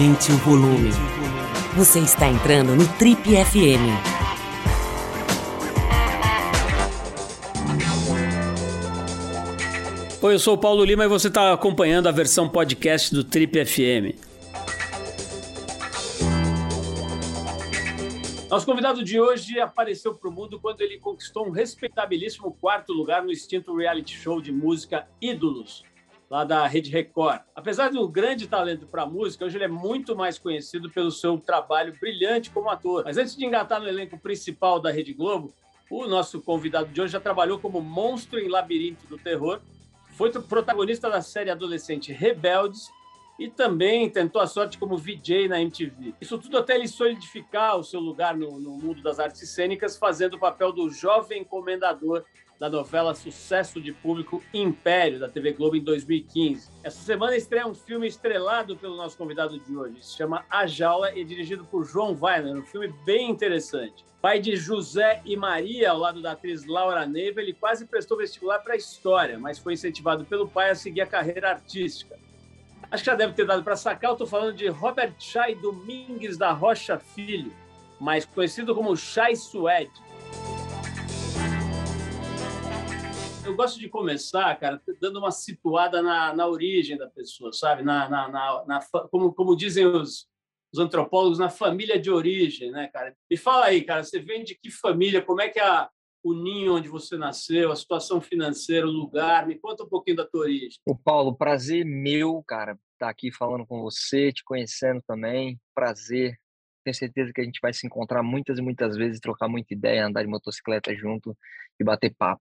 Aumente o volume. Você está entrando no Trip FM. Oi, eu sou o Paulo Lima e você está acompanhando a versão podcast do Trip FM. Nosso convidado de hoje apareceu para o mundo quando ele conquistou um respeitabilíssimo quarto lugar no extinto reality show de música Ídolos, lá da Rede Record. Apesar de um grande talento para música, hoje ele é muito mais conhecido pelo seu trabalho brilhante como ator. Mas antes de engatar no elenco principal da Rede Globo, o nosso convidado de hoje já trabalhou como monstro em Labirinto do Terror, foi protagonista da série adolescente Rebeldes e também tentou a sorte como VJ na MTV. Isso tudo até ele solidificar o seu lugar no, no mundo das artes cênicas, fazendo o papel do jovem comendador da novela Sucesso de Público Império, da TV Globo, em 2015. Essa semana estreia um filme estrelado pelo nosso convidado de hoje. Se chama A Jaula e é dirigido por João Weiner, um filme bem interessante. Pai de José e Maria, ao lado da atriz Laura Neiva, ele quase prestou vestibular para a História, mas foi incentivado pelo pai a seguir a carreira artística. Acho que já deve ter dado para sacar, eu estou falando de Robert Chay Domingues da Rocha Filho, mais conhecido como Chay Suede eu gosto de começar, cara, dando uma situada na, na origem da pessoa, sabe? Na, na, na, na como, como dizem os, os antropólogos, na família de origem, né, cara? Me fala aí, cara, você vem de que família? Como é que é a, o ninho onde você nasceu, a situação financeira, o lugar? Me conta um pouquinho da tua origem. O Paulo, prazer meu, cara, estar tá aqui falando com você, te conhecendo também. Prazer. Tenho certeza que a gente vai se encontrar muitas e muitas vezes, trocar muita ideia, andar de motocicleta junto e bater papo.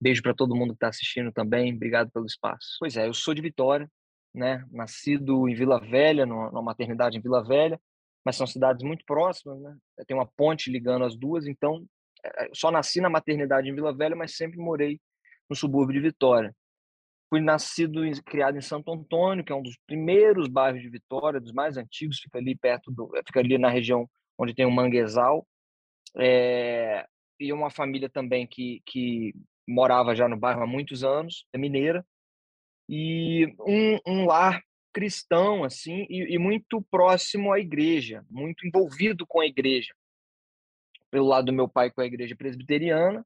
Beijo para todo mundo que está assistindo também. Obrigado pelo espaço. Pois é, eu sou de Vitória, né? Nascido em Vila Velha, numa maternidade em Vila Velha, mas são cidades muito próximas, né? Tem uma ponte ligando as duas, então é, é, só nasci na maternidade em Vila Velha, mas sempre morei no subúrbio de Vitória. Fui nascido e criado em Santo Antônio, que é um dos primeiros bairros de Vitória, dos mais antigos, fica ali perto do, fica ali na região onde tem o Manguezal. É, e uma família também que, que morava já no bairro há muitos anos, é mineira, e um, um lar cristão, assim, e, e, muito próximo à igreja, muito envolvido com a igreja. Pelo lado do meu pai com a igreja presbiteriana,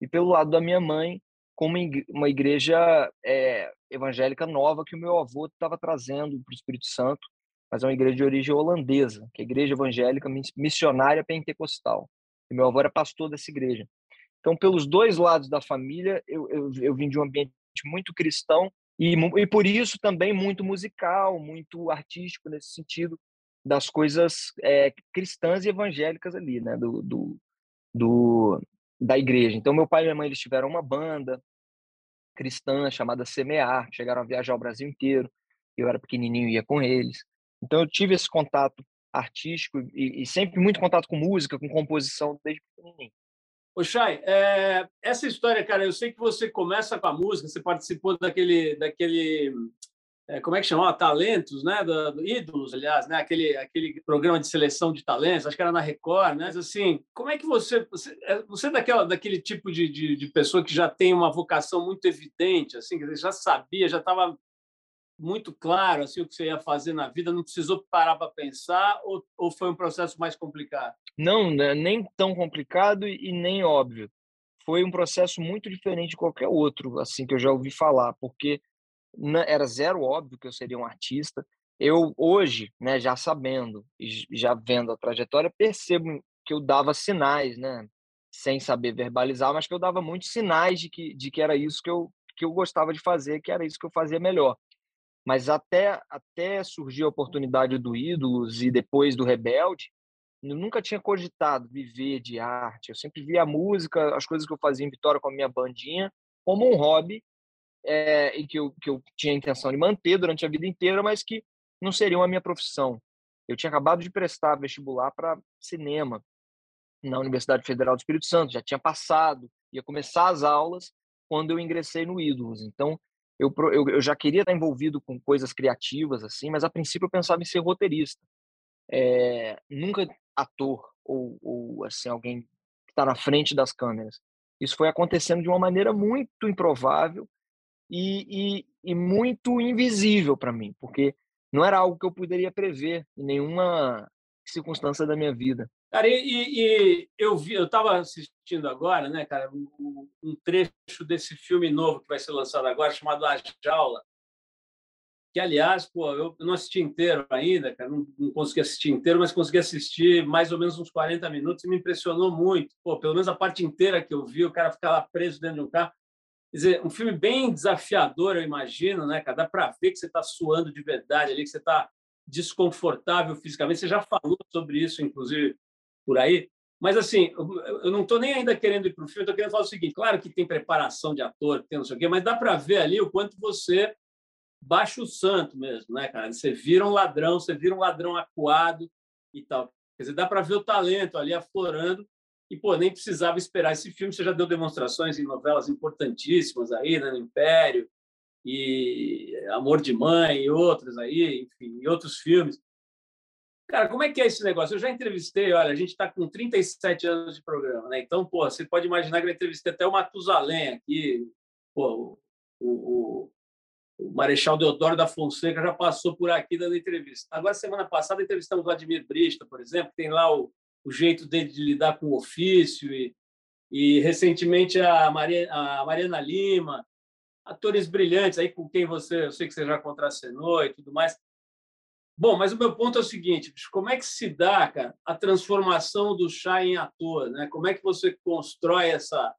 e pelo lado da minha mãe com uma igreja é, evangélica nova que o meu avô estava trazendo para o Espírito Santo, mas é uma igreja de origem holandesa, que é a igreja evangélica missionária pentecostal. E meu avô era pastor dessa igreja. Então, pelos dois lados da família, eu, eu, eu vim de um ambiente muito cristão e, e por isso também muito musical, muito artístico nesse sentido das coisas é, cristãs e evangélicas ali, né, do, do, do, da igreja. Então, meu pai e minha mãe eles tiveram uma banda cristã chamada Semear, chegaram a viajar o Brasil inteiro. Eu era pequenininho e ia com eles. Então, eu tive esse contato artístico e, e sempre muito contato com música, com composição desde pequenininho. Ô, Chay, é, essa história, cara, eu sei que você começa com a música, você participou daquele, daquele é, como é que chamava? Talentos, né? Do, do, Ídolos, aliás, né? Aquele, aquele programa de seleção de talentos, acho que era na Record, né? Mas, assim, como é que você... Você, é, você é daquela, daquele tipo de, de, de pessoa que já tem uma vocação muito evidente, assim, que você já sabia, já estava muito claro assim o que você ia fazer na vida, não precisou parar para pensar ou, ou foi um processo mais complicado? Não, né, nem tão complicado e nem óbvio. Foi um processo muito diferente de qualquer outro, assim que eu já ouvi falar, porque era zero óbvio que eu seria um artista. Eu hoje, né, já sabendo e já vendo a trajetória, percebo que eu dava sinais, né, sem saber verbalizar, mas que eu dava muitos sinais de que de que era isso que eu que eu gostava de fazer, que era isso que eu fazia melhor. Mas até, até surgir a oportunidade do Ídolos e depois do Rebelde, eu nunca tinha cogitado viver de arte. Eu sempre via a música, as coisas que eu fazia em Vitória com a minha bandinha, como um hobby é, e que eu, que eu tinha a intenção de manter durante a vida inteira, mas que não seria a minha profissão. Eu tinha acabado de prestar vestibular para cinema na Universidade Federal do Espírito Santo, já tinha passado, ia começar as aulas quando eu ingressei no Ídolos. Então, eu, eu, eu já queria estar envolvido com coisas criativas, assim, mas a princípio eu pensava em ser roteirista. É, nunca ator ou, ou assim alguém que está na frente das câmeras. Isso foi acontecendo de uma maneira muito improvável e, e, e muito invisível para mim, porque não era algo que eu poderia prever em nenhuma circunstância da minha vida. Cara, e, e eu vi, eu estava assistindo agora, né, cara, um, um, trecho desse filme novo que vai ser lançado agora, chamado A Jaula, que, aliás, pô, eu não assisti inteiro ainda, cara, não, não consegui assistir inteiro, mas consegui assistir mais ou menos uns 40 minutos e me impressionou muito. Pô, pelo menos a parte inteira que eu vi, o cara ficar lá preso dentro de um carro. Quer dizer, um filme bem desafiador, eu imagino, né, cara? Dá para ver que você está suando de verdade ali, que você está desconfortável fisicamente. Você já falou sobre isso, inclusive, por aí. Mas, assim, eu não estou nem ainda querendo ir para o filme, estou querendo falar o seguinte: claro que tem preparação de ator, tem não sei o quê, mas dá para ver ali o quanto você baixa o santo mesmo, né, cara? Você vira um ladrão, você vira um ladrão acuado e tal. Quer dizer, dá para ver o talento ali aflorando e, pô, nem precisava esperar esse filme. Você já deu demonstrações em novelas importantíssimas aí, né, no Império, e Amor de Mãe e outras aí, enfim, e outros filmes. Cara, como é que é esse negócio? Eu já entrevistei, olha, a gente está com 37 anos de programa, né? Então, pô, você pode imaginar que eu entrevistei até o Matusalém aqui, pô, o, o, o Marechal Deodoro da Fonseca já passou por aqui dando entrevista. Agora, semana passada, entrevistamos o Vladimir Brista, por exemplo, tem lá o, o jeito dele de lidar com o ofício, e, e recentemente a, Maria, a Mariana Lima, atores brilhantes aí com quem você, eu sei que você já contracenou e tudo mais. Bom, mas o meu ponto é o seguinte: como é que se dá, cara, a transformação do chá em ator? Né? Como é que você constrói essa.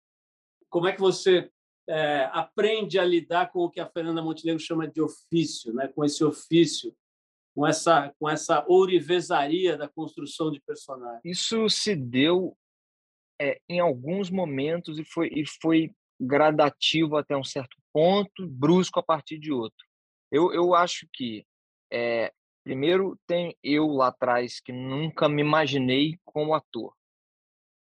Como é que você é, aprende a lidar com o que a Fernanda Montenegro chama de ofício, né? com esse ofício, com essa, com essa ourivesaria da construção de personagem. Isso se deu é, em alguns momentos e foi, e foi gradativo até um certo ponto, brusco a partir de outro. Eu, eu acho que, é, primeiro, tem eu lá atrás que nunca me imaginei como ator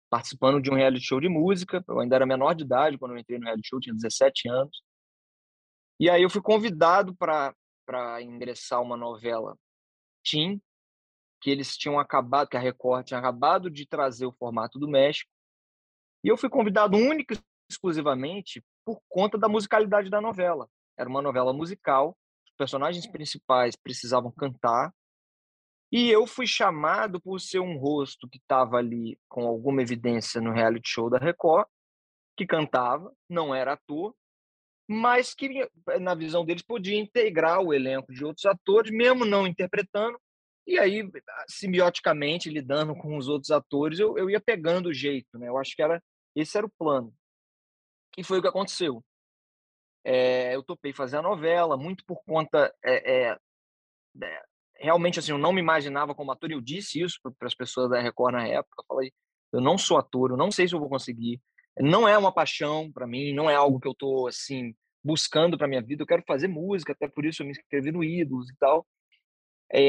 participando de um reality show de música. Eu ainda era menor de idade quando eu entrei no reality show, tinha 17 anos. E aí eu fui convidado para ingressar uma novela Tim, que eles tinham acabado, que a Record tinha acabado de trazer o formato do México. E eu fui convidado único exclusivamente por conta da musicalidade da novela. Era uma novela musical, personagens principais precisavam cantar e eu fui chamado por ser um rosto que estava ali com alguma evidência no reality show da Record, que cantava, não era ator, mas que, na visão deles, podia integrar o elenco de outros atores, mesmo não interpretando. E aí, simbioticamente, lidando com os outros atores, eu, eu ia pegando o jeito. Né? Eu acho que era esse era o plano. E foi o que aconteceu. É, eu topei fazer a novela, muito por conta é, é, realmente assim, eu não me imaginava como ator, e eu disse isso para as pessoas da Record na época, eu falei, eu não sou ator, eu não sei se eu vou conseguir, não é uma paixão para mim, não é algo que eu tô assim buscando para minha vida, eu quero fazer música, até por isso eu me inscrevi no Ídolos e tal.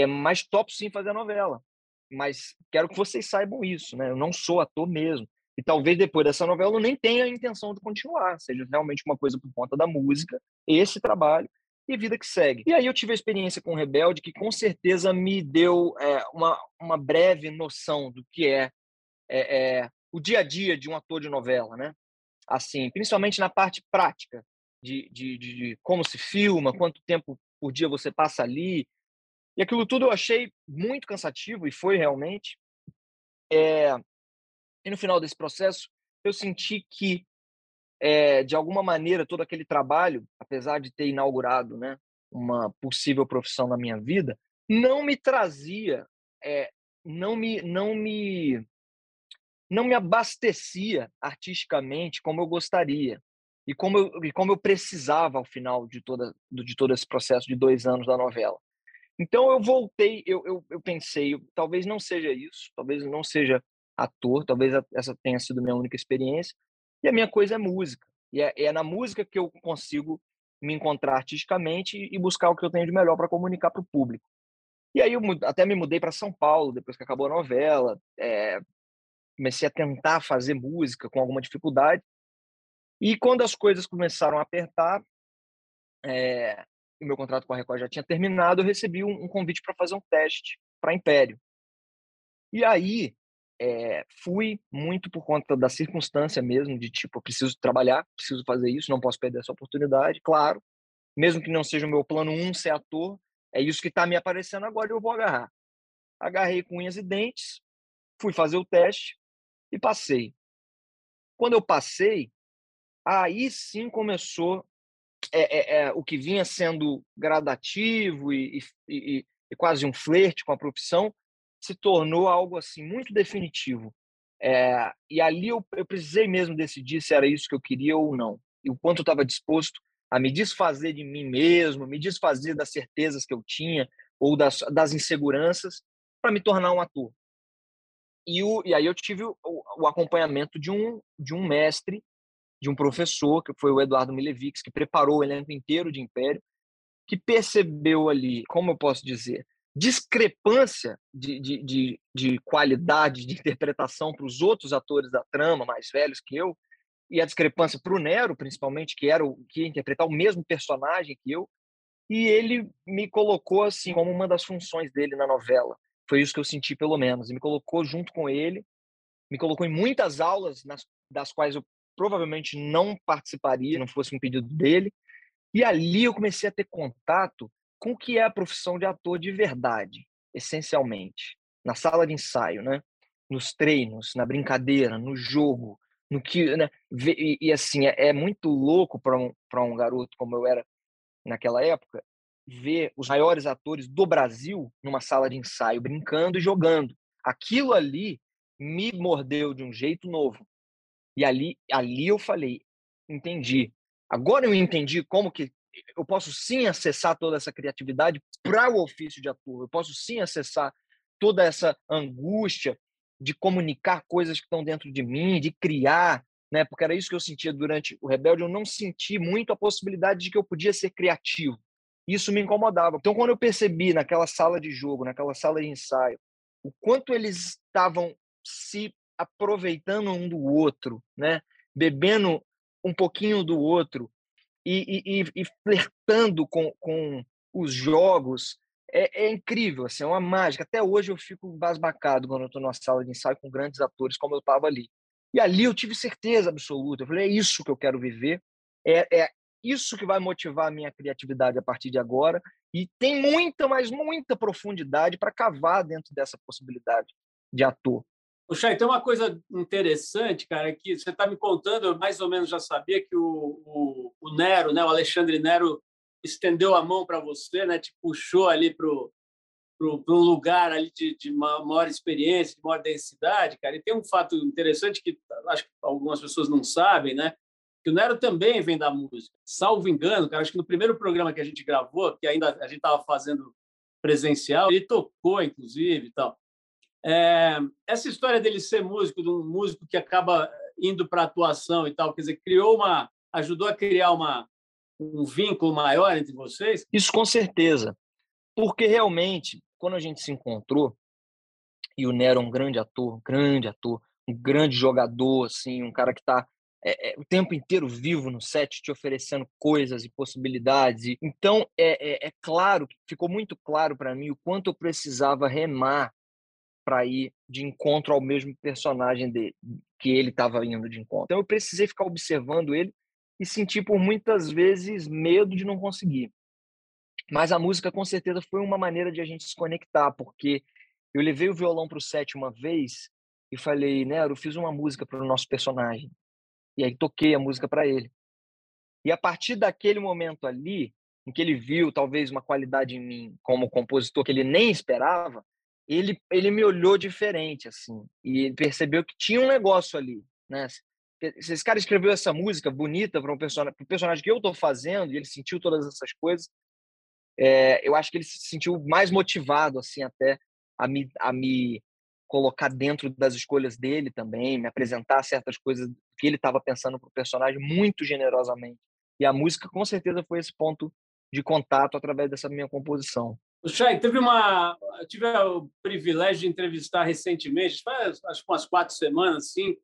Mas topo sim fazer a novela. Mas quero que vocês saibam isso, né? Eu não sou ator mesmo. E talvez depois dessa novela eu nem tenha a intenção de continuar, seja realmente uma coisa por conta da música, esse trabalho, e vida que segue. E aí eu tive a experiência com o Rebelde, que com certeza me deu é, uma, uma breve noção do que é, é, é, o dia a dia de um ator de novela, né? Assim, principalmente na parte prática de, de, de, de como se filma, quanto tempo por dia você passa ali. E aquilo tudo eu achei muito cansativo, e foi realmente. É... E no final desse processo, eu senti que é, de alguma maneira, todo aquele trabalho, apesar de ter inaugurado né, uma possível profissão na minha vida, não me trazia, é, não me, não me, não me abastecia artisticamente como eu gostaria e como eu, e como eu precisava ao final de toda de todo esse processo de dois anos da novela. Então eu voltei, eu, eu, eu pensei, talvez não seja isso, talvez não seja ator, talvez essa tenha sido minha única experiência, e a minha coisa é música. E é, é na música que eu consigo me encontrar artisticamente e buscar o que eu tenho de melhor para comunicar para o público. E aí eu até me mudei para São Paulo depois que acabou a novela. É, comecei a tentar fazer música com alguma dificuldade. E quando as coisas começaram a apertar, é, o meu contrato com a Record já tinha terminado, eu recebi um, um convite para fazer um teste para Império. E aí é, fui muito por conta da circunstância mesmo, de tipo, eu preciso trabalhar, preciso fazer isso, não posso perder essa oportunidade, claro. Mesmo que não seja o meu plano um ser ator, é isso que está me aparecendo agora, eu vou agarrar. Agarrei com unhas e dentes, fui fazer o teste e passei. Quando eu passei, aí sim começou é, é, é, o que vinha sendo gradativo e, e, e, quase um flerte com a profissão, se tornou algo assim muito definitivo. É, e ali eu, eu precisei mesmo decidir se era isso que eu queria ou não. E o quanto eu estava disposto a me desfazer de mim mesmo, me desfazer das certezas que eu tinha ou das, das inseguranças para me tornar um ator. E, o, e aí eu tive o, o, acompanhamento de um, de um mestre, de um professor, que foi o Eduardo Milevix, que preparou o elenco inteiro de Império, que percebeu ali, como eu posso dizer, discrepância de, de, de, de qualidade de interpretação para os outros atores da trama, mais velhos que eu, e a discrepância para o Nero, principalmente, que era o que ia interpretar o mesmo personagem que eu, e ele me colocou assim como uma das funções dele na novela. Foi isso que eu senti, pelo menos. E me colocou junto com ele, me colocou em muitas aulas nas, das quais eu provavelmente não participaria, não fosse um pedido dele. E ali eu comecei a ter contato com o que é a profissão de ator de verdade, essencialmente, na sala de ensaio, né? Nos treinos, na brincadeira, no jogo, no que, né? E, e assim, é, é, muito louco para um, um garoto como eu era naquela época ver os maiores atores do Brasil numa sala de ensaio brincando e jogando. Aquilo ali me mordeu de um jeito novo. E ali, ali eu falei, entendi. Agora eu entendi como que eu posso sim acessar toda essa criatividade para o ofício de ator. Eu posso sim acessar toda essa angústia de comunicar coisas que estão dentro de mim, de criar, né? Porque era isso que eu sentia durante o Rebelde, eu não senti muito a possibilidade de que eu podia ser criativo. Isso me incomodava. Então, quando eu percebi naquela sala de jogo, naquela sala de ensaio, o quanto eles estavam se aproveitando um do outro, né? Bebendo um pouquinho do outro e, e, e flertando com, com os jogos, é, é, incrível, assim, é uma mágica. Até hoje eu fico basbacado quando eu estou numa sala de ensaio com grandes atores, como eu estava ali. E ali eu tive certeza absoluta. Eu falei, é isso que eu quero viver, é, é isso que vai motivar a minha criatividade a partir de agora. E tem muita, mas muita profundidade para cavar dentro dessa possibilidade de ator. O tem uma coisa interessante, cara, que você está me contando, eu mais ou menos já sabia que o, o, o Nero, né, o Alexandre Nero, estendeu a mão para você, né? Te puxou ali para um lugar ali de, de maior experiência, de maior densidade, cara. E tem um fato interessante que acho que algumas pessoas não sabem, né? Que o Nero também vem da música. Salvo engano, cara, acho que no primeiro programa que a gente gravou, que ainda a gente estava fazendo presencial, ele tocou, inclusive, e tal. É, essa história dele ser músico, de um músico que acaba indo para atuação e tal, quer dizer, criou uma, ajudou a criar uma, um vínculo maior entre vocês? Isso com certeza. Porque realmente, quando a gente se encontrou, e o Nero é um grande ator, grande ator, um grande jogador, assim, um cara que está é, é, o tempo inteiro vivo no set, te oferecendo coisas e possibilidades. Então, é, é, é claro, ficou muito claro para mim o quanto eu precisava remar para ir de encontro ao mesmo personagem dele, que ele estava indo de encontro. Então, eu precisei ficar observando ele e senti por muitas vezes medo de não conseguir. Mas a música com certeza foi uma maneira de a gente se conectar, porque eu levei o violão para o set uma vez e falei, Nero, fiz uma música para o nosso personagem. E aí toquei a música para ele. E a partir daquele momento ali, em que ele viu talvez uma qualidade em mim como compositor que ele nem esperava, ele, ele me olhou diferente, assim, e percebeu que tinha um negócio ali, né? se esse cara escreveu essa música bonita para um personagem, pro personagem que eu estou fazendo e ele sentiu todas essas coisas, é, eu acho que ele se sentiu mais motivado assim até a me, a me colocar dentro das escolhas dele também, me apresentar certas coisas que ele estava pensando para o personagem muito generosamente. E a música com certeza foi esse ponto de contato através dessa minha composição. O Chay, teve uma, tive o privilégio de entrevistar recentemente, faz acho que umas quatro semanas, assim,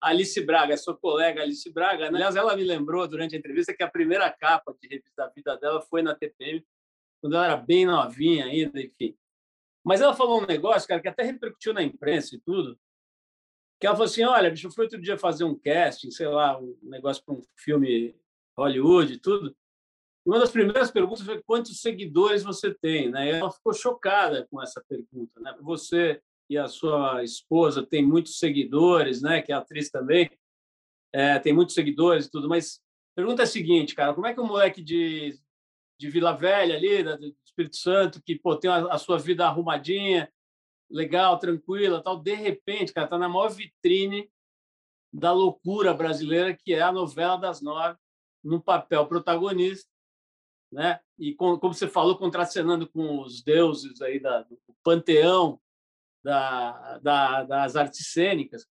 Alice Braga, sua colega Alice Braga. Né? Aliás, ela me lembrou durante a entrevista que a primeira capa de revista da vida dela foi na TPM, quando ela era bem novinha ainda, enfim. Mas ela falou um negócio, cara, que até repercutiu na imprensa e tudo, que ela falou assim, olha, bicho, eu fui outro dia fazer um casting, sei lá, um negócio para um filme Hollywood e tudo, uma das primeiras perguntas foi quantos seguidores você tem, né? Ela ficou chocada com essa pergunta, né? Você e a sua esposa têm muitos seguidores, né? Que é atriz também, é, tem muitos seguidores e tudo, mas a pergunta é a seguinte, cara, como é que um moleque de, de Vila Velha ali, do Espírito Santo, que pô, tem a, a sua vida arrumadinha, legal, tranquila, tal, de repente, cara, tá na maior vitrine da loucura brasileira que é a novela das nove, num papel protagonista, né? E com, como você falou, contracenando com os deuses aí da, do panteão da, da, das artes cênicas.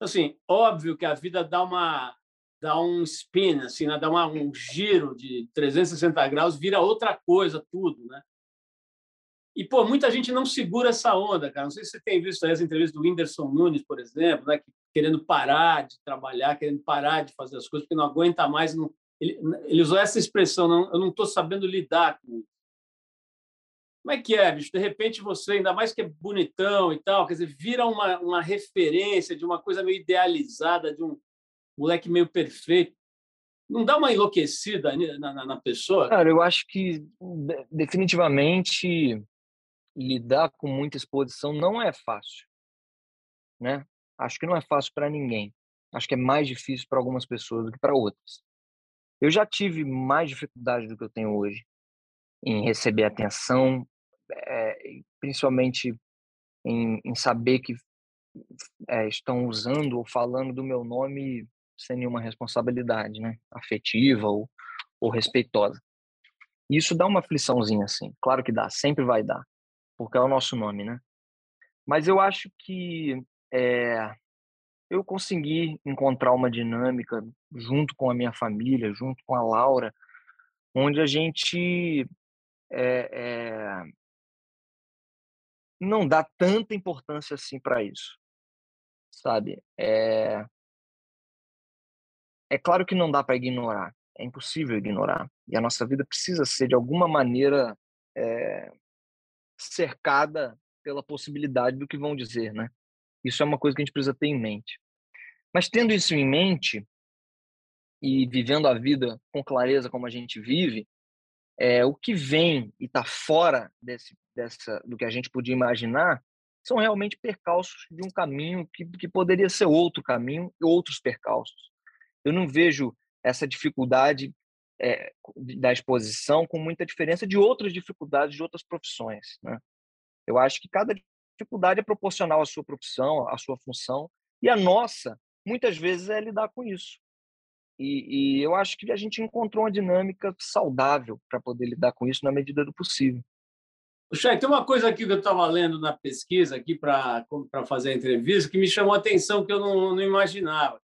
Assim, óbvio que a vida dá uma dá um spin, assim, né? dá uma, um giro de 360 graus, vira outra coisa tudo, né? E, pô, muita gente não segura essa onda, cara. Não sei se você tem visto aí as entrevistas do Whindersson Nunes, por exemplo, né? querendo parar de trabalhar, querendo parar de fazer as coisas, porque não aguenta mais. Não... Ele, ele usou essa expressão, não, eu não estou sabendo lidar com isso. Como é que é, bicho? De repente você, ainda mais que é bonitão e tal, quer dizer, vira uma, uma referência de uma coisa meio idealizada, de um moleque meio perfeito. Não dá uma enlouquecida na, na, na pessoa? Cara, eu acho que definitivamente lidar com muita exposição não é fácil, né? Acho que não é fácil para ninguém. Acho que é mais difícil para algumas pessoas do que para outras. Eu já tive mais dificuldade do que eu tenho hoje em receber atenção, é, principalmente em, em, saber que é, estão usando ou falando do meu nome sem nenhuma responsabilidade, né? Afetiva ou, ou respeitosa. Isso dá uma afliçãozinha, assim. Claro que dá, sempre vai dar porque é o nosso nome, né? Mas eu acho que é, eu consegui encontrar uma dinâmica junto com a minha família, junto com a Laura, onde a gente é, é, não dá tanta importância assim para isso, sabe? É, é claro que não dá para ignorar, é impossível ignorar. E a nossa vida precisa ser, de alguma maneira, é, cercada pela possibilidade do que vão dizer, né? Isso é uma coisa que a gente precisa ter em mente. Mas tendo isso em mente e vivendo a vida com clareza como a gente vive, é, o que vem e está fora desse, dessa, do que a gente podia imaginar são realmente percalços de um caminho que, que poderia ser outro caminho e outros percalços. Eu não vejo essa dificuldade é, da exposição com muita diferença de outras dificuldades de outras profissões. Né? Eu acho que cada dificuldade é proporcional à sua profissão, à sua função, e a nossa, muitas vezes, é lidar com isso. E, e eu acho que a gente encontrou uma dinâmica saudável para poder lidar com isso na medida do possível. Chay, tem uma coisa aqui que eu estava lendo na pesquisa aqui para fazer a entrevista que me chamou a atenção que eu não, não imaginava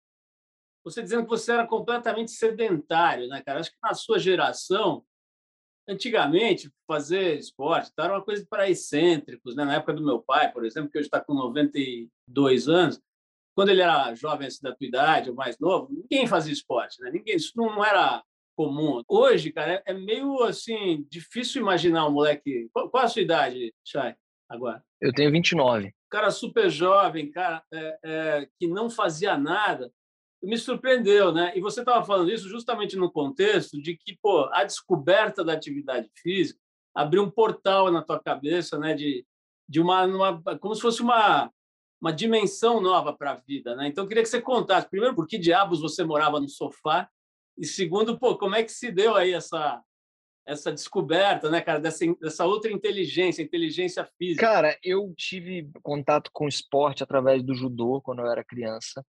você dizendo que você era completamente sedentário, né, cara? Acho que na sua geração, antigamente, fazer esporte era uma coisa para excêntricos, né? Na época do meu pai, por exemplo, que hoje está com 92 anos, quando ele era jovem assim, da tua idade, ou mais novo, ninguém fazia esporte, né? Ninguém, isso não era comum. Hoje, cara, é meio assim difícil imaginar um moleque. Qual, qual a sua idade, Chay, agora? Eu tenho 29. Cara super jovem, cara, é, é, que não fazia nada me surpreendeu, né? E você estava falando isso justamente no contexto de que, pô, a descoberta da atividade física abriu um portal na tua cabeça, né? De, de uma, uma como se fosse uma uma dimensão nova para a vida, né? Então eu queria que você contasse primeiro por que diabos você morava no sofá e segundo, pô, como é que se deu aí essa essa descoberta, né, cara, dessa, dessa outra inteligência, inteligência física? Cara, eu tive contato com esporte através do judô quando eu era criança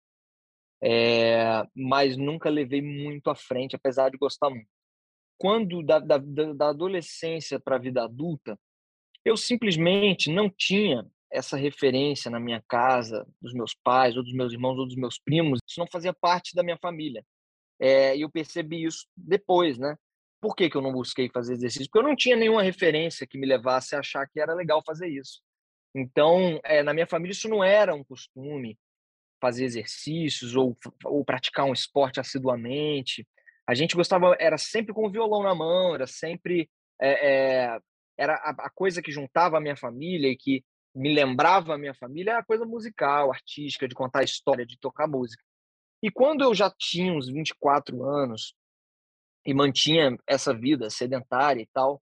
é, mas nunca levei muito à frente, apesar de gostar muito. Quando da, da, da adolescência para a vida adulta, eu simplesmente não tinha essa referência na minha casa, dos meus pais, ou dos meus irmãos, ou dos meus primos. Isso não fazia parte da minha família. É, e eu percebi isso depois, né? Por que, que eu não busquei fazer exercício? Porque eu não tinha nenhuma referência que me levasse a achar que era legal fazer isso. Então, é, na minha família, isso não era um costume fazer exercícios ou, ou praticar um esporte assiduamente. A gente gostava, era sempre com o violão na mão, era sempre. É, é, era a, a, coisa que juntava a minha família e que me lembrava a minha família era a coisa musical, artística, de contar história, de tocar música. E quando eu já tinha uns 24 anos, e mantinha essa vida sedentária e tal,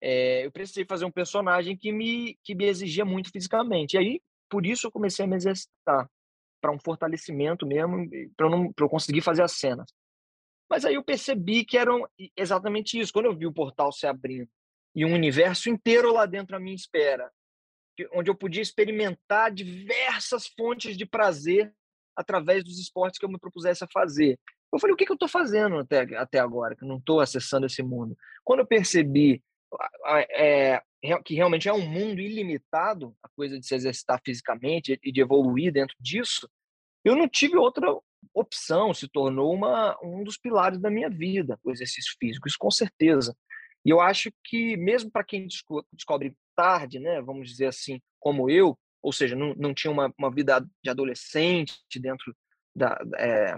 é, eu precisei fazer um personagem que me, que me exigia muito fisicamente. E aí, por isso, eu comecei a me exercitar, para um fortalecimento mesmo, para eu, eu conseguir fazer as cenas. Mas aí eu percebi que era exatamente isso. Quando eu vi o portal se abrindo e um universo inteiro lá dentro à minha espera, onde eu podia experimentar diversas fontes de prazer através dos esportes que eu me propusesse a fazer. Eu falei, o que, que eu estou fazendo até, até agora, que não estou acessando esse mundo? Quando eu percebi é, que realmente é um mundo ilimitado, a coisa de se exercitar fisicamente e de evoluir dentro disso, eu não tive outra opção, se tornou uma, um dos pilares da minha vida, o exercício físico, isso com certeza. E eu acho que, mesmo para quem descobre tarde, né, vamos dizer assim, como eu, ou seja, não, não tinha uma, uma vida de adolescente dentro, da, é,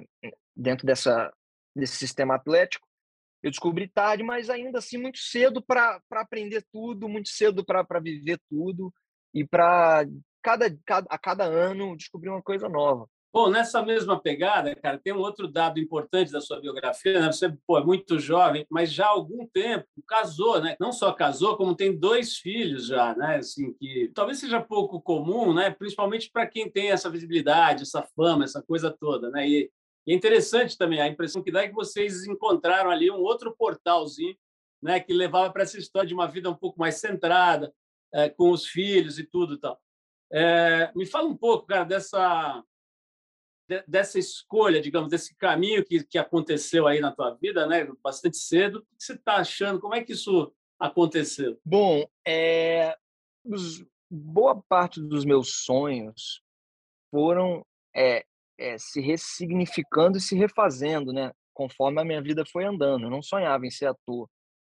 dentro dessa, desse sistema atlético, eu descobri tarde, mas ainda assim muito cedo para aprender tudo, muito cedo para viver tudo e para cada, cada, a cada ano descobrir uma coisa nova. Bom, nessa mesma pegada, cara, tem um outro dado importante da sua biografia. Né? Você pô, é muito jovem, mas já há algum tempo casou, né? Não só casou, como tem dois filhos já, né? Assim que talvez seja pouco comum, né? Principalmente para quem tem essa visibilidade, essa fama, essa coisa toda, né? E, e é interessante também a impressão que dá é que vocês encontraram ali um outro portalzinho, né? Que levava para essa história de uma vida um pouco mais centrada, é, com os filhos e tudo, e tal. É, me fala um pouco, cara, dessa dessa escolha, digamos, desse caminho que, que aconteceu aí na tua vida, né, bastante cedo. O que você está achando? Como é que isso aconteceu? Bom, é, boa parte dos meus sonhos foram é, é, se ressignificando e se refazendo, né, conforme a minha vida foi andando. Eu não sonhava em ser ator,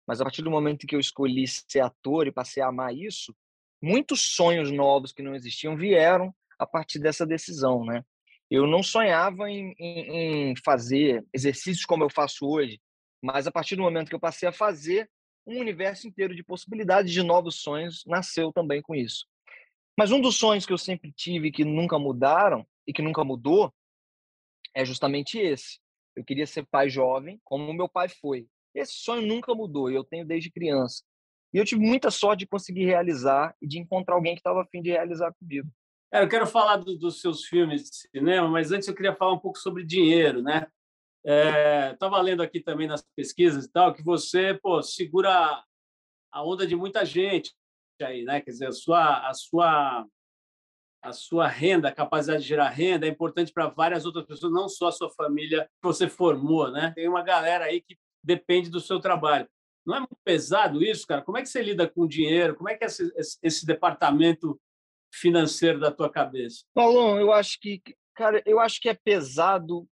mas a partir do momento que eu escolhi ser ator e passei a amar isso, muitos sonhos novos que não existiam vieram a partir dessa decisão, né? Eu não sonhava em, em, em, fazer exercícios como eu faço hoje, mas a partir do momento que eu passei a fazer, um universo inteiro de possibilidades de novos sonhos nasceu também com isso. Mas um dos sonhos que eu sempre tive que nunca mudaram e que nunca mudou é justamente esse. Eu queria ser pai jovem, como meu pai foi. Esse sonho nunca mudou e eu tenho desde criança. E eu tive muita sorte de conseguir realizar e de encontrar alguém que estava afim de realizar comigo. É, eu quero falar do, dos seus filmes de cinema, mas antes eu queria falar um pouco sobre dinheiro, né? Estava é, lendo aqui também nas pesquisas e tal que você pô, segura a onda de muita gente aí, né? Quer dizer, a sua, a sua, a sua renda, a capacidade de gerar renda é importante para várias outras pessoas, não só a sua família que você formou, né? Tem uma galera aí que depende do seu trabalho. Não é muito pesado isso, cara? Como é que você lida com dinheiro? Como é que é esse, esse departamento financeiro da tua cabeça? Paulão, eu acho que, cara, eu acho que é pesado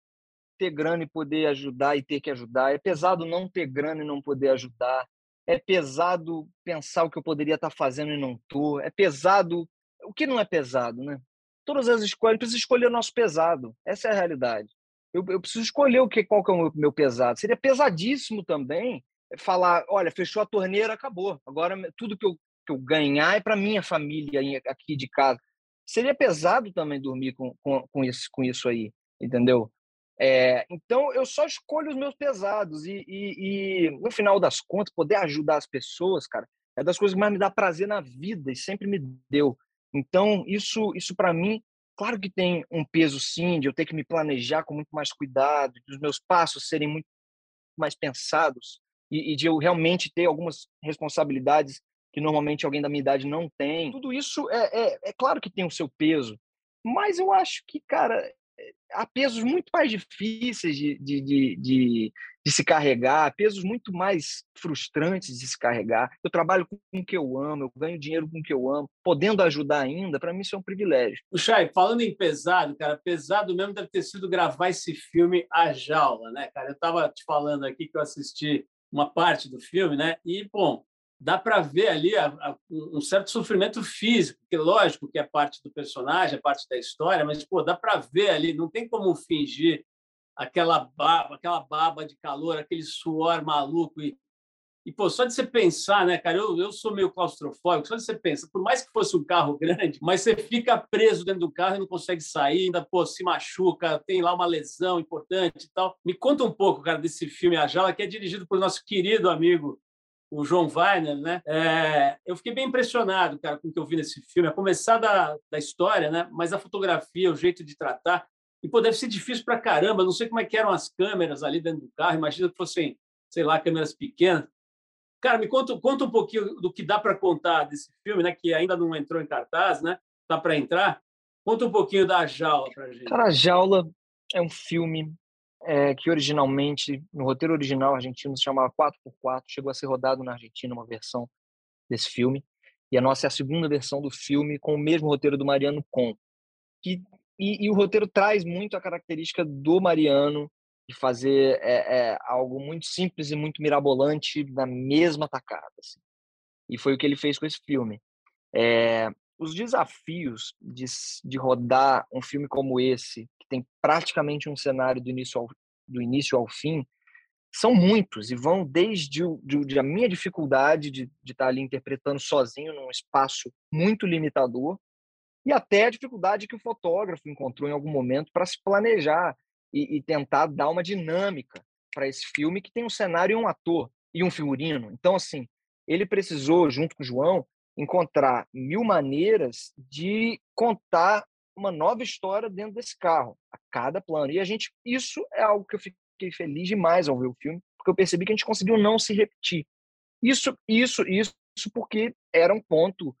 ter grana e poder ajudar e ter que ajudar. É pesado não ter grana e não poder ajudar. É pesado pensar o que eu poderia estar fazendo e não estou. É pesado. O que não é pesado, né? Todas as escolhas, preciso escolher o nosso pesado. Essa é a realidade. Eu, eu preciso escolher o que, qual que é o meu, meu pesado. Seria pesadíssimo também falar, olha, fechou a torneira, acabou. Agora tudo que eu que eu ganhar é para minha família aqui de casa. Seria pesado também dormir com, com, com, isso, com isso aí, entendeu? É, então, eu só escolho os meus pesados e, e, e, no final das contas, poder ajudar as pessoas, cara, é das coisas que mais me dá prazer na vida e sempre me deu. Então, isso, isso para mim, claro que tem um peso sim, de eu ter que me planejar com muito mais cuidado, de os meus passos serem muito mais pensados e, e de eu realmente ter algumas responsabilidades que normalmente alguém da minha idade não tem. Tudo isso é, é, é claro que tem o seu peso, mas eu acho que, cara, há pesos muito mais difíceis de, de, de, de, de se carregar, pesos muito mais frustrantes de se carregar. Eu trabalho com o que eu amo, eu ganho dinheiro com o que eu amo, podendo ajudar ainda, para mim isso é um privilégio. O Chay, falando em pesado, cara, pesado mesmo deve ter sido gravar esse filme A Jaula, né, cara? Eu estava te falando aqui que eu assisti uma parte do filme, né? E, bom, dá para ver ali a, a, um certo sofrimento físico, que lógico que é parte do personagem, é parte da história, mas pô, dá para ver ali, não tem como fingir aquela baba, aquela baba de calor, aquele suor maluco e, E, pô, só de você pensar, né, cara? Eu, eu sou meio claustrofóbico, só de você pensar, por mais que fosse um carro grande, mas você fica preso dentro do carro e não consegue sair, ainda, pô, se machuca, tem lá uma lesão importante e tal. Me conta um pouco, cara, desse filme A Jala, que é dirigido por nosso querido amigo o João Weiner, né? É, eu fiquei bem impressionado, cara, com o que eu vi nesse filme. A começar da, da história, né? Mas a fotografia, o jeito de tratar. E, pô, deve ser difícil para caramba. Não sei como é que eram as câmeras ali dentro do carro. Imagina que fossem, sei lá, câmeras pequenas. Cara, me conta, conta um pouquinho do que dá para contar desse filme, né? Que ainda não entrou em cartaz, né? Tá para entrar. Conta um pouquinho da Jaula para gente. Cara, a Jaula é um filme é, que originalmente, no roteiro original argentino, se chamava 4x4, chegou a ser rodado na Argentina uma versão desse filme, e a nossa é a segunda versão do filme com o mesmo roteiro do Mariano Com. E, e o roteiro traz muito a característica do Mariano de fazer é, é, algo muito simples e muito mirabolante na mesma tacada. Assim. E foi o que ele fez com esse filme. É, os desafios de, de rodar um filme como esse, tem praticamente um cenário do início ao, do início ao fim, são muitos e vão desde o, de, de a minha dificuldade de, estar ali interpretando sozinho num espaço muito limitador e até a dificuldade que o fotógrafo encontrou em algum momento para se planejar e, e, tentar dar uma dinâmica para esse filme que tem um cenário e um ator e um figurino. Então, assim, ele precisou, junto com o João, encontrar mil maneiras de contar uma nova história dentro desse carro, a cada plano. E a gente, isso é algo que eu fiquei feliz demais ao ver o filme, porque eu percebi que a gente conseguiu não se repetir. Isso, isso, isso, porque era um ponto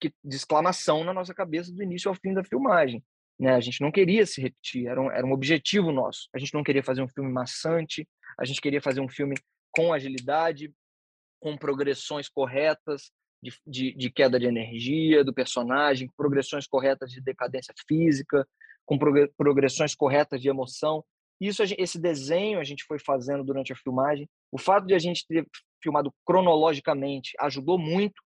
que, de exclamação na nossa cabeça do início ao fim da filmagem. Né? A gente não queria se repetir, era um, era um objetivo nosso. A gente não queria fazer um filme maçante, a gente queria fazer um filme com agilidade, com progressões corretas, de, de, de, queda de energia do personagem, progressões corretas de decadência física, com progressões corretas de emoção. Isso, esse desenho a gente foi fazendo durante a filmagem. O fato de a gente ter filmado cronologicamente ajudou muito,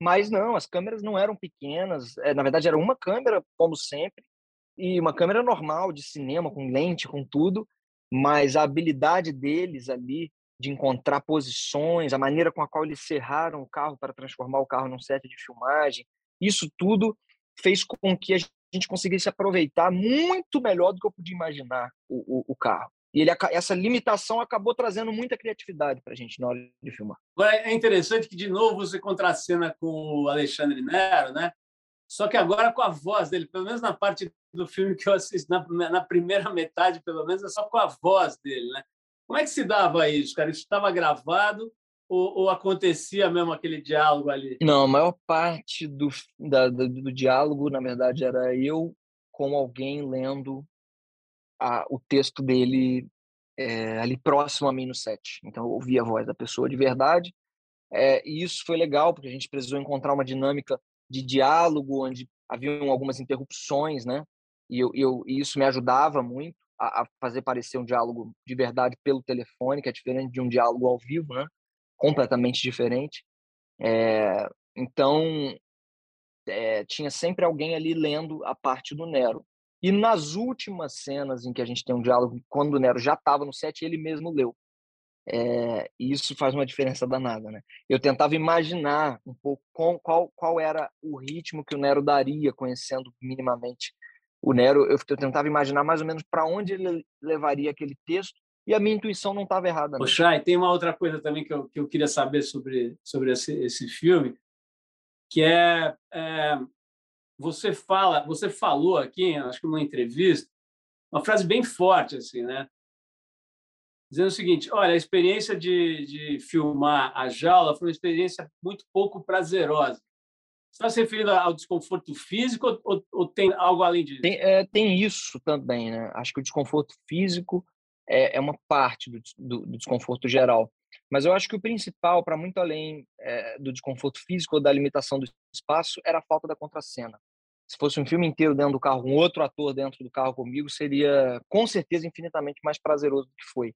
mas não, as câmeras não eram pequenas. É, na verdade, era uma câmera, como sempre, e uma câmera normal de cinema, com lente, com tudo, mas a habilidade deles ali de encontrar posições, a maneira com a qual eles serraram o carro para transformar o carro num set de filmagem, isso tudo fez com que a gente conseguisse aproveitar muito melhor do que eu podia imaginar o, o, o carro. E ele, essa limitação acabou trazendo muita criatividade para a gente na hora de filmar. Agora, é interessante que, de novo, você contracena com o Alexandre Nero, né? Só que agora com a voz dele, pelo menos na parte do filme que eu assisti, na, na primeira metade, pelo menos, é só com a voz dele, né? Como é que se dava isso, cara? Isso estava gravado ou, ou, acontecia mesmo aquele diálogo ali? Não, a maior parte do, da, do, do diálogo, na verdade, era eu com alguém lendo a, o texto dele é, ali próximo a mim no set. Então, eu ouvia a voz da pessoa de verdade. É, e isso foi legal, porque a gente precisou encontrar uma dinâmica de diálogo, onde haviam algumas interrupções, né? E, eu, eu, e isso me ajudava muito a, a, fazer parecer um diálogo de verdade pelo telefone, que é diferente de um diálogo ao vivo, né? Completamente diferente. É, então, é, tinha sempre alguém ali lendo a parte do Nero. E nas últimas cenas em que a gente tem um diálogo, quando o Nero já estava no set, ele mesmo leu. É, e isso faz uma diferença danada, né? Eu tentava imaginar um pouco qual, qual, qual era o ritmo que o Nero daria, conhecendo minimamente o Nero, eu, tentava imaginar mais ou menos para onde ele levaria aquele texto e a minha intuição não estava errada. Não. Chay, tem uma outra coisa também que eu, que eu queria saber sobre, sobre esse, esse filme, que é, é, você fala, você falou aqui, acho que numa entrevista, uma frase bem forte assim, né? Dizendo o seguinte: olha, a experiência de, de filmar a jaula foi uma experiência muito pouco prazerosa. Está se referindo ao desconforto físico ou, ou tem algo além disso? Tem, é, tem, isso também, né? Acho que o desconforto físico é, é uma parte do, do, do, desconforto geral. Mas eu acho que o principal, para muito além é, do desconforto físico ou da limitação do espaço, era a falta da contracena. Se fosse um filme inteiro dentro do carro, um outro ator dentro do carro comigo, seria com certeza infinitamente mais prazeroso do que foi.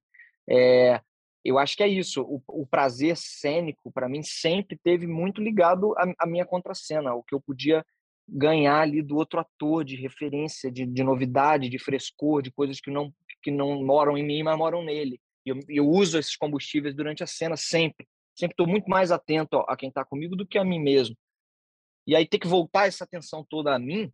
É, eu acho que é isso. O, o prazer cênico, para mim, sempre teve muito ligado à, minha contracena, o que eu podia ganhar ali do outro ator, de referência, de, de, novidade, de frescor, de coisas que não, que não moram em mim, mas moram nele. E eu, eu uso esses combustíveis durante a cena sempre. sempre estou muito mais atento a quem está comigo do que a mim mesmo. E aí ter que voltar essa atenção toda a mim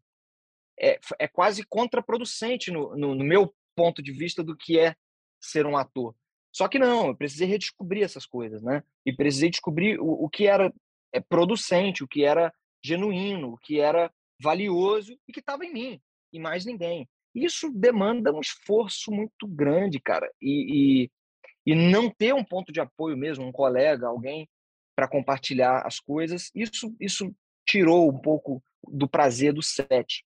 é, é quase contraproducente no, no, no meu ponto de vista do que é ser um ator. Só que não, eu precisei redescobrir essas coisas, né? E precisei descobrir o, o que era é, producente, o que era genuíno, o que era valioso e que estava em mim, e mais ninguém. Isso demanda um esforço muito grande, cara. E, e, e não ter um ponto de apoio mesmo, um colega, alguém para compartilhar as coisas, isso, isso tirou um pouco do prazer do set.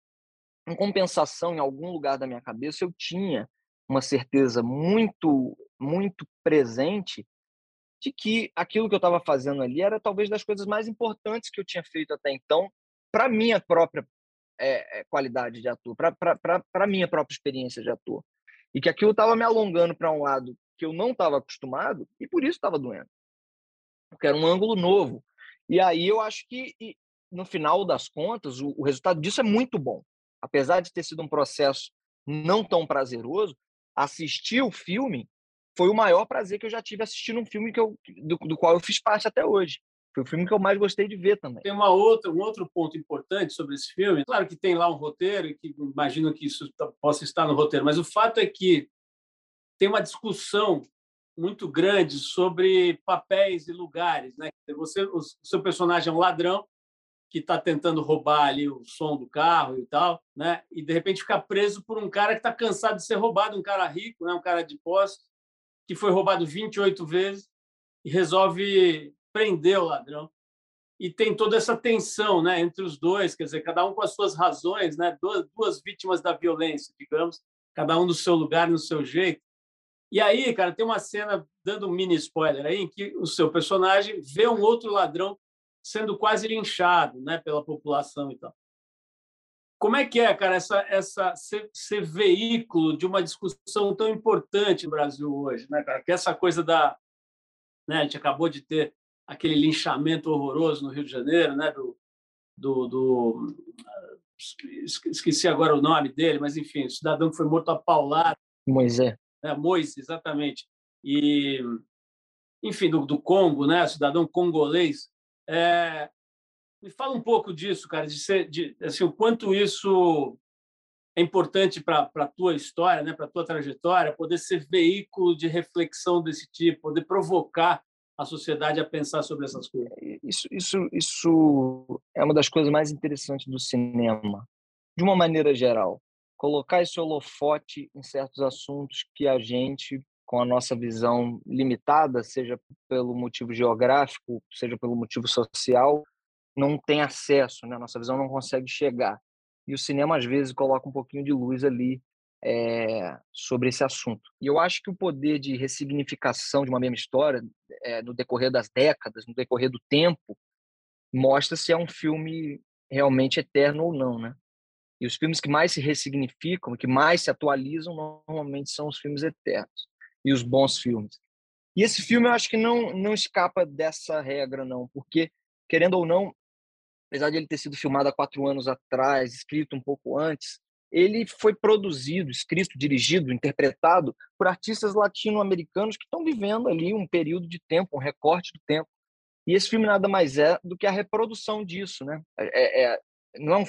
Em compensação, em algum lugar da minha cabeça, eu tinha uma certeza muito, muito presente de que aquilo que eu estava fazendo ali era talvez das coisas mais importantes que eu tinha feito até então para minha própria é, qualidade de ator, para minha própria experiência de ator. E que aquilo estava me alongando para um lado que eu não estava acostumado e por isso estava doendo. Porque era um ângulo novo. E aí eu acho que, no final das contas, o, o resultado disso é muito bom. Apesar de ter sido um processo não tão prazeroso, assistir o filme foi o maior prazer que eu já tive assistindo um filme que eu, do, do qual eu fiz parte até hoje. Foi o filme que eu mais gostei de ver também. Tem uma outra, um outro ponto importante sobre esse filme. Claro que tem lá um roteiro que imagino que isso tá, possa estar no roteiro, mas o fato é que tem uma discussão muito grande sobre papéis e lugares, né? Você, o seu personagem é um ladrão que está tentando roubar ali o som do carro e tal, né? E de repente fica preso por um cara que está cansado de ser roubado, um cara rico, né? Um cara de posse que foi roubado 28 vezes e resolve prender o ladrão. E tem toda essa tensão né, entre os dois, quer dizer, cada um com as suas razões, né, duas, duas vítimas da violência, digamos, cada um no seu lugar, no seu jeito. E aí, cara, tem uma cena, dando um mini spoiler aí, em que o seu personagem vê um outro ladrão sendo quase linchado né, pela população e tal. Como é que é, cara, essa, essa ser, ser, veículo de uma discussão tão importante no Brasil hoje, né, cara? Que essa coisa da, né, a gente acabou de ter aquele linchamento horroroso no Rio de Janeiro, né? Do, do, do esqueci agora o nome dele, mas enfim, o cidadão que foi morto a paulada. Moisés. Né? Moisés, exatamente. E, enfim, do, do Congo, né? Cidadão congolês. É, me fala um pouco disso, cara, de ser, de, assim, o quanto isso é importante para a tua história, né? Para a tua trajetória, poder ser veículo de reflexão desse tipo, poder provocar a sociedade a pensar sobre essas coisas. É, isso, isso, isso é uma das coisas mais interessantes do cinema, de uma maneira geral. Colocar esse holofote em certos assuntos que a gente, com a nossa visão limitada, seja pelo motivo geográfico, seja pelo motivo social, não tem acesso, né? nossa visão não consegue chegar. E o cinema, às vezes, coloca um pouquinho de luz ali é, sobre esse assunto. E eu acho que o poder de ressignificação de uma mesma história, é, no decorrer das décadas, no decorrer do tempo, mostra se é um filme realmente eterno ou não, né? E os filmes que mais se ressignificam, que mais se atualizam, normalmente são os filmes eternos e os bons filmes. E esse filme eu acho que não não escapa dessa regra não, porque querendo ou não, apesar de ele ter sido filmado há quatro anos atrás, escrito um pouco antes, ele foi produzido, escrito, dirigido, interpretado por artistas latino-americanos que estão vivendo ali um período de tempo, um recorte do tempo. E esse filme nada mais é do que a reprodução disso, né? É, é, é não é um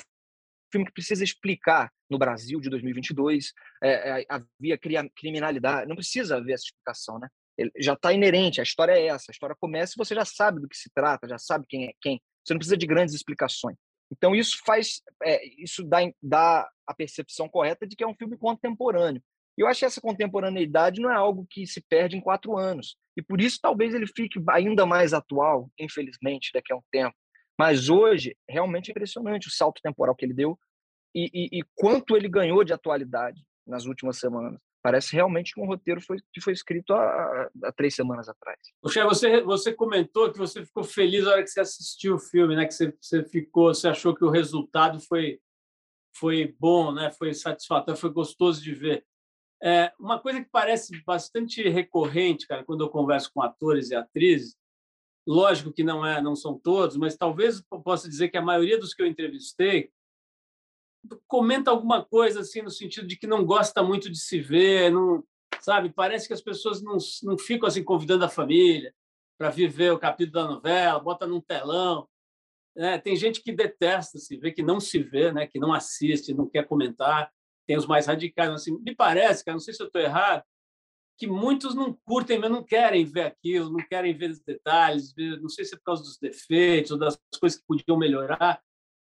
filme que precisa explicar no Brasil de 2022 é, é, havia criminalidade, não precisa haver essa explicação, né? Ele já está inerente, a história é essa, a história começa e você já sabe do que se trata, já sabe quem é quem. Você não precisa de grandes explicações. Então isso faz, é, isso dá, dá a percepção correta de que é um filme contemporâneo. E eu acho que essa contemporaneidade não é algo que se perde em quatro anos. E por isso talvez ele fique ainda mais atual, infelizmente, daqui a um tempo. Mas hoje, realmente é impressionante o salto temporal que ele deu e, e, e quanto ele ganhou de atualidade nas últimas semanas. Parece realmente que um roteiro foi, que foi escrito há, há três semanas atrás. Poxa, você, você comentou que você ficou feliz na hora que você assistiu o filme, né? Que você, você ficou, você achou que o resultado foi, foi bom, né? Foi satisfatório, foi gostoso de ver. É, uma coisa que parece bastante recorrente, cara, quando eu converso com atores e atrizes, lógico que não é, não são todos, mas talvez eu possa dizer que a maioria dos que eu entrevistei comenta alguma coisa assim no sentido de que não gosta muito de se ver, não, sabe? Parece que as pessoas não, não ficam assim convidando a família. para viver o capítulo da novela, bota num telão. É, tem gente que detesta se ver, que não se vê, né? que não assiste, não quer comentar. Tem os mais radicais. Assim, me parece, cara, não sei se eu estou errado, que muitos não curtem, mas não querem ver aquilo, não querem ver os detalhes, ver, não sei se é por causa dos defeitos ou das coisas que podiam melhorar.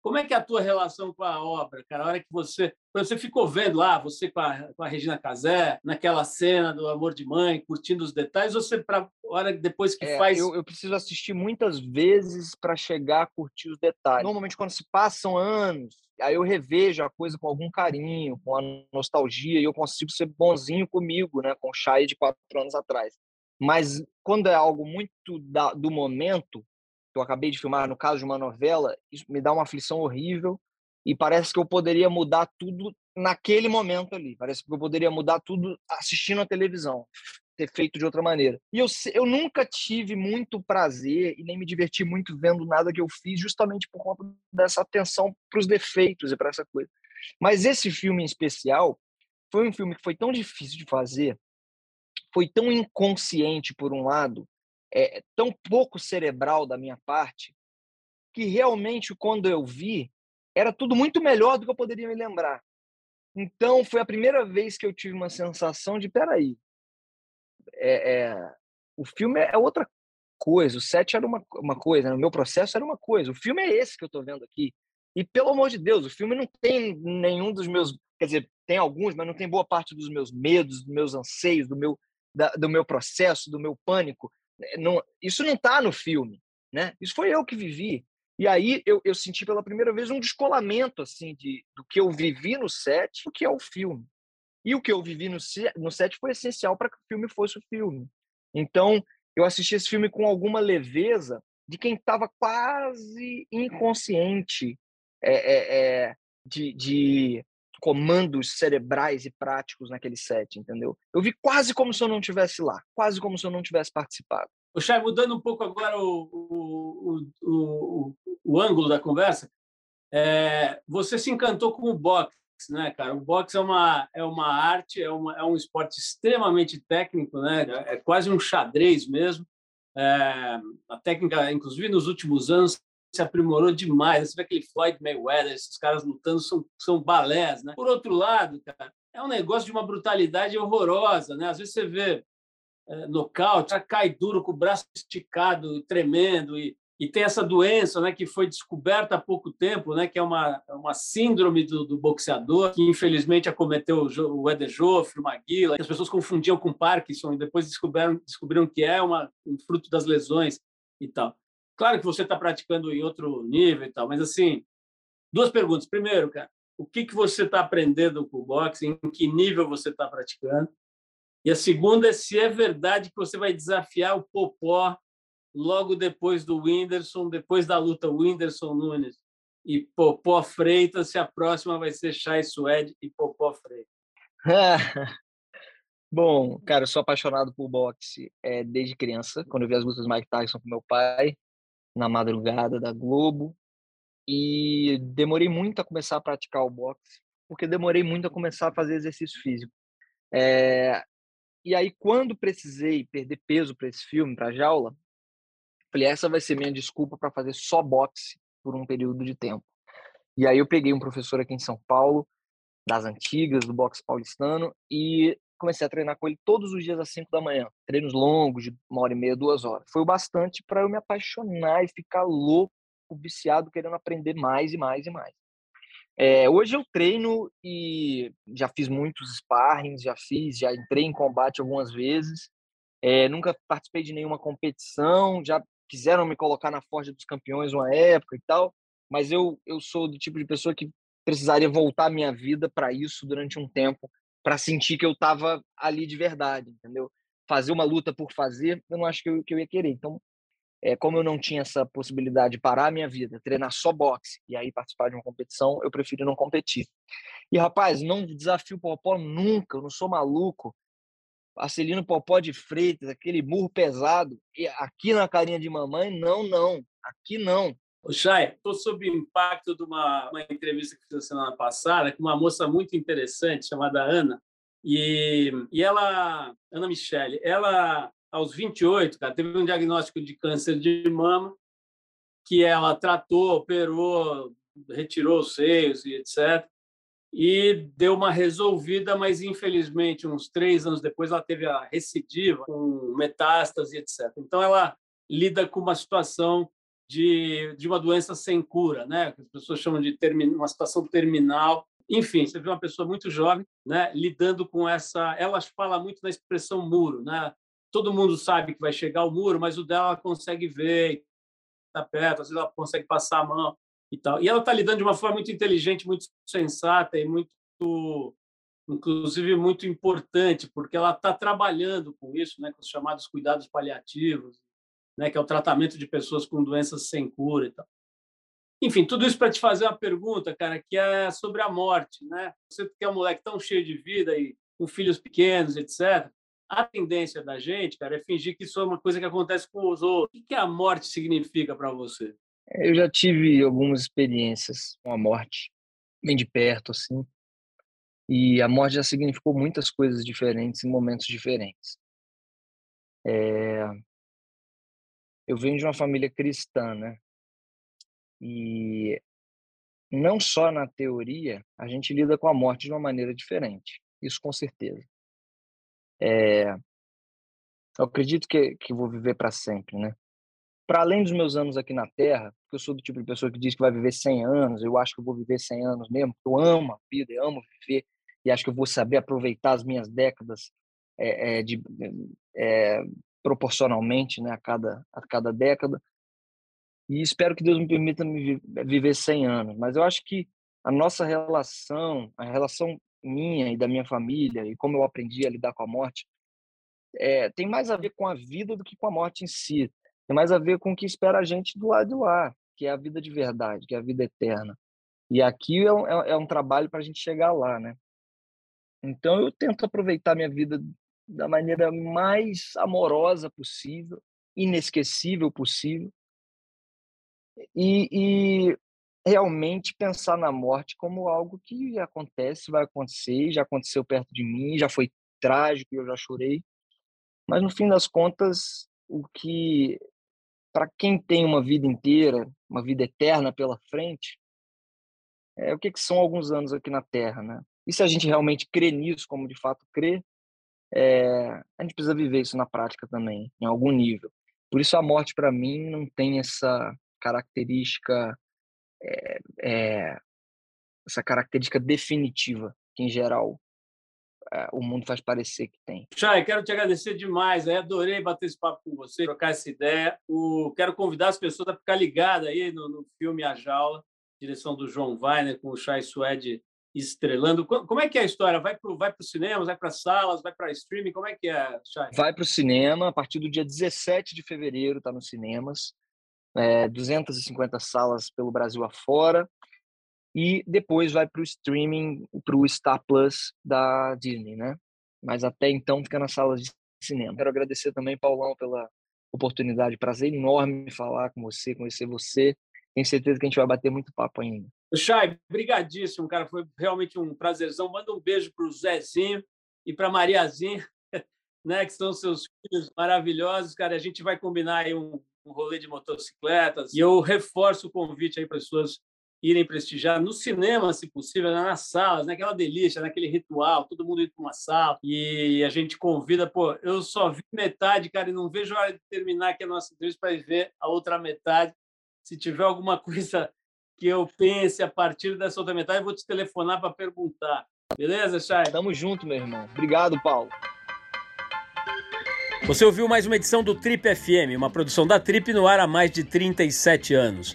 Como é que é a tua relação com a obra, cara? A hora que você, você ficou vendo lá, você com a, com a Regina Casé, naquela cena do Amor de Mãe, curtindo os detalhes, ou você para hora depois que é, faz? Eu, eu, preciso assistir muitas vezes para chegar a curtir os detalhes. Normalmente quando se passam anos, aí eu revejo a coisa com algum carinho, com a nostalgia e eu consigo ser bonzinho comigo, né? Com o Shai de quatro anos atrás. Mas quando é algo muito da, do momento, que eu acabei de filmar, no caso de uma novela, isso me dá uma aflição horrível e parece que eu poderia mudar tudo naquele momento ali. Parece que eu poderia mudar tudo assistindo a televisão, ter feito de outra maneira. E eu, eu nunca tive muito prazer e nem me diverti muito vendo nada que eu fiz, justamente por conta dessa atenção para os defeitos e para essa coisa. Mas esse filme em especial foi um filme que foi tão difícil de fazer, foi tão inconsciente por um lado, é, tão pouco cerebral da minha parte que realmente quando eu vi era tudo muito melhor do que eu poderia me lembrar. Então foi a primeira vez que eu tive uma sensação de peraí, é, é, o filme é outra coisa, o set era uma, uma coisa, né? o meu processo era uma coisa, o filme é esse que eu estou vendo aqui. E pelo amor de Deus, o filme não tem nenhum dos meus, quer dizer, tem alguns, mas não tem boa parte dos meus medos, dos meus anseios, do meu da, do meu processo, do meu pânico. É, não, isso não está no filme, né? Isso foi eu que vivi. E aí eu, eu senti pela primeira vez um descolamento assim de do que eu vivi no set, o que é o filme. E o que eu vivi no, no set foi essencial para que o filme fosse o filme. Então, eu assisti esse filme com alguma leveza de quem estava quase inconsciente é, é, é, de, de comandos cerebrais e práticos naquele set, entendeu? Eu vi quase como se eu não tivesse lá, quase como se eu não tivesse participado. O Chay, mudando um pouco agora o, o, o, o, ângulo da conversa, é, você se encantou com o boxe, né, cara? O boxe é uma, é uma arte, é, uma, é um esporte extremamente técnico, né? É quase um xadrez mesmo. É, a técnica, inclusive nos últimos anos, se aprimorou demais. Você vê aquele Floyd Mayweather, esses caras lutando são, são balés, né? Por outro lado, cara, é um negócio de uma brutalidade horrorosa, né? Às vezes você vê é, nocaute, cai duro com o braço esticado, tremendo e, e tem essa doença, né, que foi descoberta há pouco tempo, né, que é uma, uma síndrome do, do boxeador, que infelizmente acometeu o, o Eder Joffre, o Maguila, as pessoas confundiam com Parkinson e depois descobriram, descobriram que é uma, um fruto das lesões e tal. Claro que você está praticando em outro nível e tal, mas assim, duas perguntas. Primeiro, cara, o que, que você está aprendendo com o boxe, em que nível você está praticando? E a segunda é se é verdade que você vai desafiar o Popó logo depois do Whindersson, depois da luta Whindersson Nunes e Popó Freitas, se a próxima vai ser Chay Suede e Popó Freitas. Bom, cara, eu sou apaixonado por boxe é, desde criança, quando eu vi as lutas do Mike Tyson com meu pai na madrugada da Globo. E demorei muito a começar a praticar o boxe, porque demorei muito a começar a fazer exercício físico. É... E aí, quando precisei perder peso para esse filme, para a jaula, falei: essa vai ser minha desculpa para fazer só boxe por um período de tempo. E aí, eu peguei um professor aqui em São Paulo, das antigas, do boxe paulistano, e comecei a treinar com ele todos os dias às 5 da manhã. Treinos longos, de uma hora e meia, duas horas. Foi o bastante para eu me apaixonar e ficar louco, viciado, querendo aprender mais e mais e mais. É, hoje eu treino e já fiz muitos sparrings, já fiz, já entrei em combate algumas vezes. É, nunca participei de nenhuma competição, já quiseram me colocar na Forja dos Campeões uma época e tal, mas eu, eu sou do tipo de pessoa que precisaria voltar minha vida para isso durante um tempo para sentir que eu estava ali de verdade, entendeu? Fazer uma luta por fazer, eu não acho que eu, que eu ia querer. Então, é, como eu não tinha essa possibilidade de parar a minha vida, treinar só boxe e aí participar de uma competição, eu prefiro não competir. E, rapaz, não desafio o Popó nunca, eu não sou maluco. Acelino Popó de Freitas, aquele murro pesado, e aqui na carinha de mamãe, não, não, aqui não. O Chay, estou sob impacto de uma, uma entrevista que fiz a semana passada com uma moça muito interessante chamada Ana. E, e ela, Ana Michele, ela aos 28, cara, teve um diagnóstico de câncer de mama que ela tratou, operou, retirou os seios e etc. E deu uma resolvida, mas infelizmente, uns três anos depois, ela teve a recidiva, com metástase, etc. Então, ela lida com uma situação de, de uma doença sem cura, né? que as pessoas chamam de uma situação terminal. Enfim, você vê uma pessoa muito jovem né? lidando com essa. Ela fala muito da expressão muro. Né? Todo mundo sabe que vai chegar o muro, mas o dela ela consegue ver, está perto, às vezes ela consegue passar a mão e tal. E ela está lidando de uma forma muito inteligente, muito sensata e muito, inclusive, muito importante, porque ela está trabalhando com isso, né, com os chamados cuidados paliativos, né, que é o tratamento de pessoas com doenças sem cura e tal. Enfim, tudo isso para te fazer uma pergunta, cara, que é sobre a morte, né? Você que é um moleque tão cheio de vida e com filhos pequenos, etc. A tendência da gente, cara, é fingir que isso é uma coisa que acontece com os outros. O que a morte significa para você? Eu já tive algumas experiências com a morte, bem de perto, assim. E a morte já significou muitas coisas diferentes em momentos diferentes. É... Eu venho de uma família cristã, né? E não só na teoria, a gente lida com a morte de uma maneira diferente. Isso com certeza. É... Eu acredito que, que vou viver para sempre, né? para além dos meus anos aqui na Terra, porque eu sou do tipo de pessoa que diz que vai viver 100 anos, eu acho que eu vou viver 100 anos mesmo, eu amo a vida, eu amo viver, e acho que eu vou saber aproveitar as minhas décadas é, é, de, é, proporcionalmente né, a, cada, a cada década. E espero que Deus me permita me viver 100 anos. Mas eu acho que a nossa relação, a relação minha e da minha família, e como eu aprendi a lidar com a morte, é, tem mais a ver com a vida do que com a morte em si tem mais a ver com o que espera a gente do lado de lá, que é a vida de verdade, que é a vida eterna. E aqui é um, é, é um trabalho para a gente chegar lá, né? Então eu tento aproveitar minha vida da maneira mais amorosa possível, inesquecível possível, e, e, realmente pensar na morte como algo que acontece, vai acontecer, já aconteceu perto de mim, já foi trágico, eu já chorei, mas no fim das contas, o que para quem tem uma vida inteira, uma vida eterna pela frente, é, o que, que são alguns anos aqui na Terra, né? E se a gente realmente crê nisso, como de fato crê, é, a gente precisa viver isso na prática também, em algum nível. Por isso a morte para mim não tem essa característica, é, é, essa característica definitiva que em geral o mundo faz parecer que tem. Chay, quero te agradecer demais. Eu adorei bater esse papo com você, trocar essa ideia. O... Quero convidar as pessoas a ficar ligadas aí no, no filme A Jaula, direção do João Weiner, com o Chay Suede estrelando. Como é que é a história? Vai para vai o cinema, vai para salas, vai para streaming? Como é que é, Chay? Vai para o cinema a partir do dia 17 de fevereiro, está nos cinemas. É, 250 salas pelo Brasil afora e depois vai para o streaming, para o Star Plus da Disney, né? Mas até então fica nas salas de cinema. Quero agradecer também, Paulão, pela oportunidade. Prazer enorme falar com você, conhecer você. Tenho certeza que a gente vai bater muito papo ainda. Chay, brigadíssimo, cara. Foi realmente um prazerzão. Manda um beijo para o Zezinho e para Mariazinha, né, que são seus filhos maravilhosos, cara. A gente vai combinar aí um, um rolê de motocicletas. E eu reforço o convite aí para as pessoas irem prestigiar no cinema, se possível, né, nas salas, naquela delícia, naquele ritual, todo mundo ir para uma sala e a gente convida. Pô, eu só vi metade, cara, e não vejo a hora de terminar aqui a nossa entrevista para ver a outra metade. Se tiver alguma coisa que eu pense a partir dessa outra metade, eu vou te telefonar para perguntar. Beleza, Chay? Tamo junto, meu irmão. Obrigado, Paulo. Você ouviu mais uma edição do Trip FM, uma produção da Trip no ar há mais de 37 anos.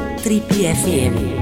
Trip FM.